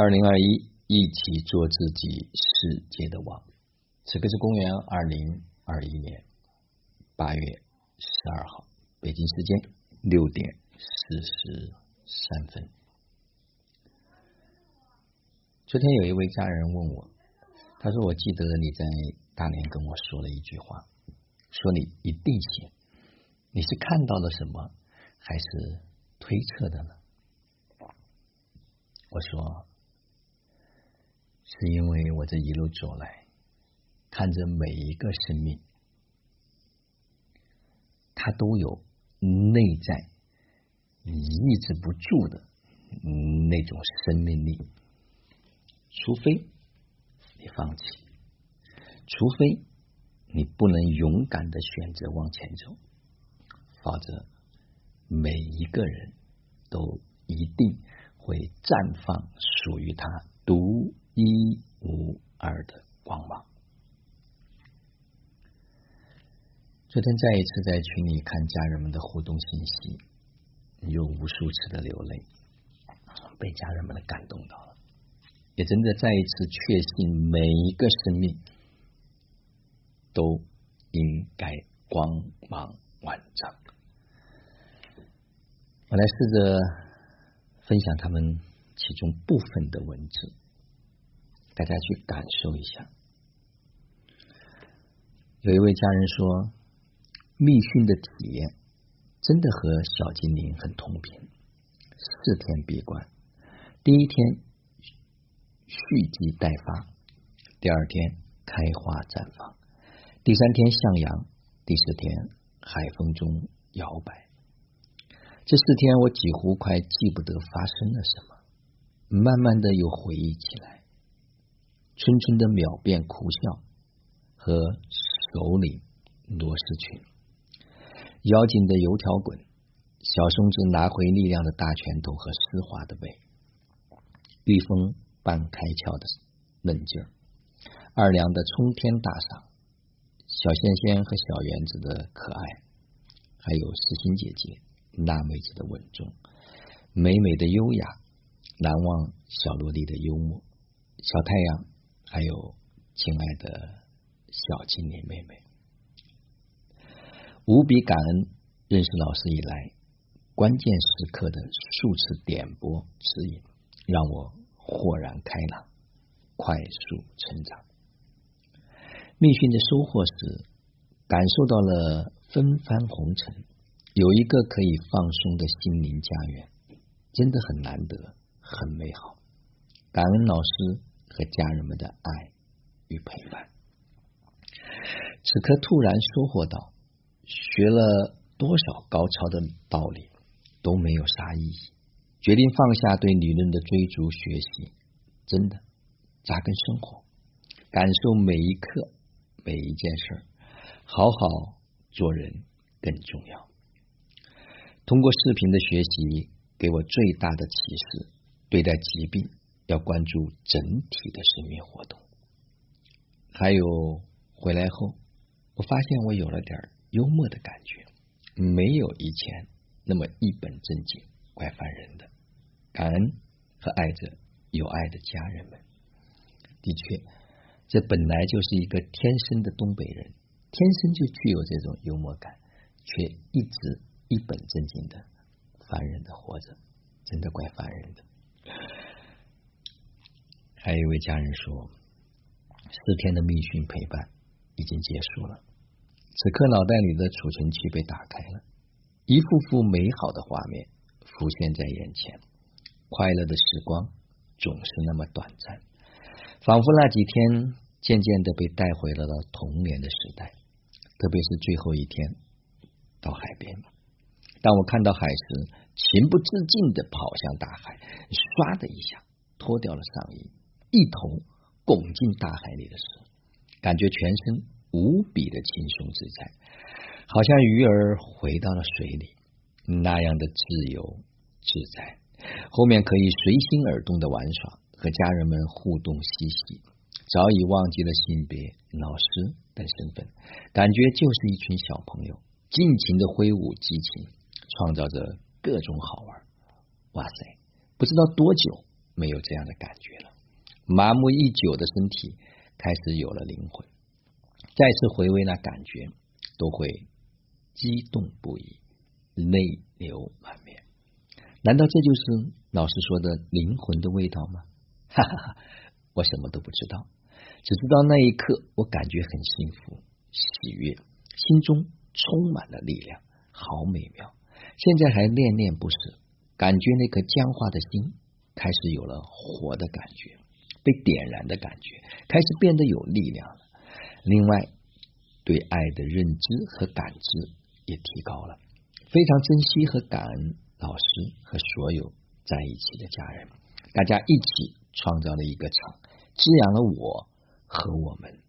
二零二一，一起做自己世界的王。此刻是公元二零二一年八月十二号，北京时间六点四十三分。昨天有一位家人问我，他说：“我记得你在大连跟我说了一句话，说你一定行。你是看到了什么，还是推测的呢？”我说。是因为我这一路走来，看着每一个生命，它都有内在抑制不住的那种生命力。除非你放弃，除非你不能勇敢的选择往前走，否则每一个人都一定会绽放属于他独。一无二的光芒。昨天再一次在群里看家人们的互动信息，有无数次的流泪，被家人们的感动到了，也真的再一次确信每一个生命都应该光芒万丈。我来试着分享他们其中部分的文字。大家去感受一下。有一位家人说，密训的体验真的和小精灵很同频。四天闭关，第一天蓄积待发，第二天开花绽放，第三天向阳，第四天海风中摇摆。这四天我几乎快记不得发生了什么，慢慢的又回忆起来。春春的秒变哭笑和首领罗丝群，妖精的油条滚，小松子拿回力量的大拳头和丝滑的背，玉峰半开窍的嫩劲儿，二娘的冲天大赏，小仙仙和小圆子的可爱，还有诗心姐姐辣妹子的稳重，美美的优雅，难忘小萝莉的幽默，小太阳。还有，亲爱的小精灵妹妹，无比感恩认识老师以来，关键时刻的数次点拨指引，让我豁然开朗，快速成长。密训的收获是，感受到了纷繁红尘，有一个可以放松的心灵家园，真的很难得，很美好。感恩老师。和家人们的爱与陪伴，此刻突然收获到，学了多少高超的道理都没有啥意义，决定放下对理论的追逐学习，真的扎根生活，感受每一刻每一件事，好好做人更重要。通过视频的学习，给我最大的启示：对待疾病。要关注整体的生命活动，还有回来后，我发现我有了点幽默的感觉，没有以前那么一本正经、怪烦人的。感恩和爱着有爱的家人们。的确，这本来就是一个天生的东北人，天生就具有这种幽默感，却一直一本正经的烦人的活着，真的怪烦人的。还有一位家人说，四天的密训陪伴已经结束了，此刻脑袋里的储存器被打开了，一幅幅美好的画面浮现在眼前。快乐的时光总是那么短暂，仿佛那几天渐渐的被带回了了童年的时代。特别是最后一天到海边，当我看到海时，情不自禁的跑向大海，唰的一下脱掉了上衣。一头拱进大海里的时候，感觉全身无比的轻松自在，好像鱼儿回到了水里，那样的自由自在。后面可以随心而动的玩耍，和家人们互动嬉戏，早已忘记了性别、老师等身份，感觉就是一群小朋友，尽情的挥舞激情，创造着各种好玩。哇塞，不知道多久没有这样的感觉了。麻木已久的身体开始有了灵魂，再次回味那感觉，都会激动不已，泪流满面。难道这就是老师说的灵魂的味道吗？哈哈哈，我什么都不知道，只知道那一刻我感觉很幸福、喜悦，心中充满了力量，好美妙。现在还恋恋不舍，感觉那颗僵化的心开始有了活的感觉，被点燃的感觉，开始变得有力量了。另外，对爱的认知和感知也提高了，非常珍惜和感恩老师和所有在一起的家人，大家一起创造了一个场，滋养了我和我们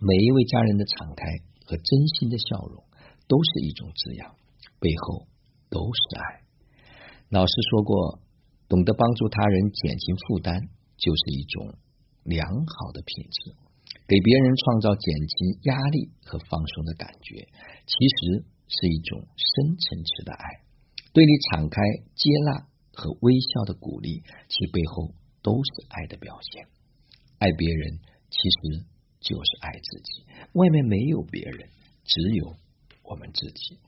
每一位家人的敞开和真心的笑容，都是一种滋养，背后。都是爱。老师说过，懂得帮助他人减轻负担，就是一种良好的品质。给别人创造减轻压力和放松的感觉，其实是一种深层次的爱。对你敞开、接纳和微笑的鼓励，其背后都是爱的表现。爱别人其实就是爱自己，外面没有别人，只有我们自己。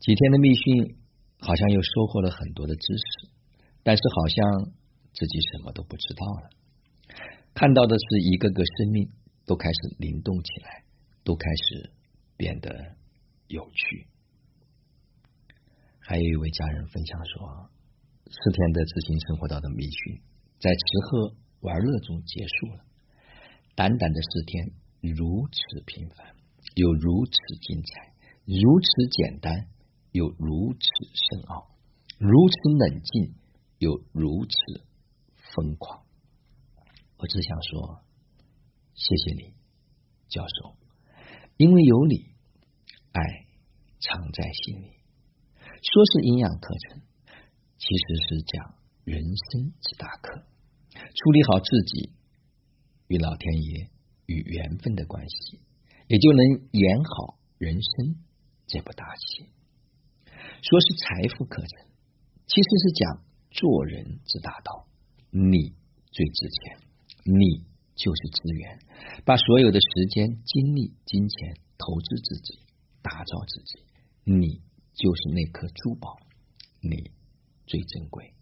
几天的密训，好像又收获了很多的知识，但是好像自己什么都不知道了。看到的是一个个生命都开始灵动起来，都开始变得有趣。还有一位家人分享说，四天的自行生活道的密训，在吃喝玩乐中结束了。短短的四天，如此平凡，又如此精彩，如此简单。又如此深奥，如此冷静，又如此疯狂。我只想说，谢谢你，教授，因为有你，爱藏在心里。说是营养课程，其实是讲人生之大课。处理好自己与老天爷与缘分的关系，也就能演好人生这部大戏。说是财富课程，其实是讲做人之大道。你最值钱，你就是资源。把所有的时间、精力、金钱投资自己，打造自己。你就是那颗珠宝，你最珍贵。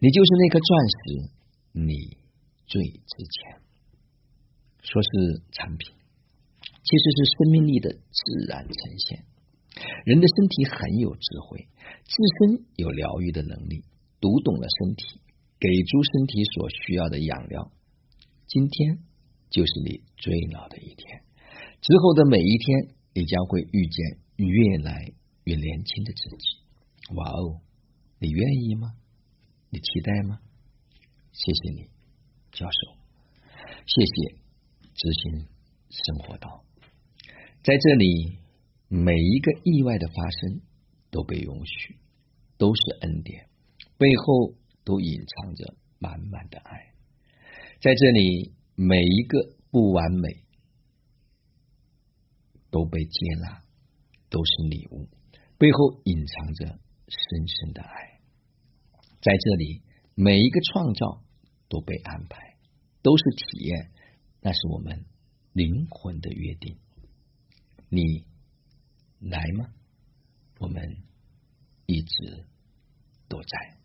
你就是那颗钻石，你最值钱。说是产品，其实是生命力的自然呈现。人的身体很有智慧，自身有疗愈的能力，读懂了身体，给猪身体所需要的养料。今天就是你最老的一天，之后的每一天，你将会遇见越来越年轻的自己。哇哦，你愿意吗？你期待吗？谢谢你，教授，谢谢执行生活道，在这里。每一个意外的发生都被允许，都是恩典，背后都隐藏着满满的爱。在这里，每一个不完美都被接纳，都是礼物，背后隐藏着深深的爱。在这里，每一个创造都被安排，都是体验，那是我们灵魂的约定。你。来吗？我们一直都在。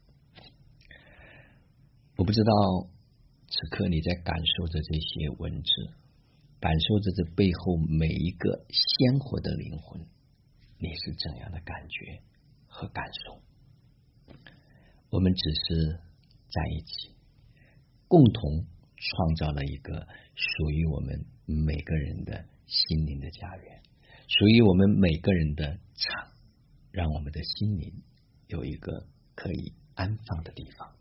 我不知道此刻你在感受着这些文字，感受着这背后每一个鲜活的灵魂，你是怎样的感觉和感受？我们只是在一起，共同创造了一个属于我们每个人的心灵的家园。属于我们每个人的场，让我们的心灵有一个可以安放的地方，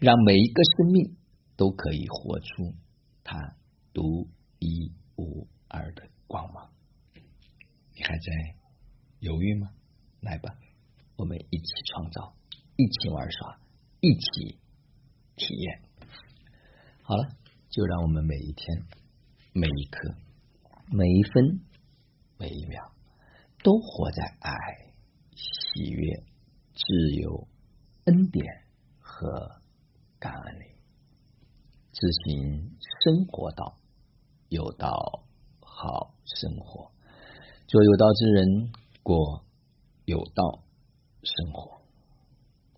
让每一个生命都可以活出它独一无二的光芒。你还在犹豫吗？来吧，我们一起创造，一起玩耍，一起体验。好了，就让我们每一天、每一刻、每一分。每一秒都活在爱、喜悦、自由、恩典和感恩你。自行生活道，有道好生活，做有道之人，过有道生活。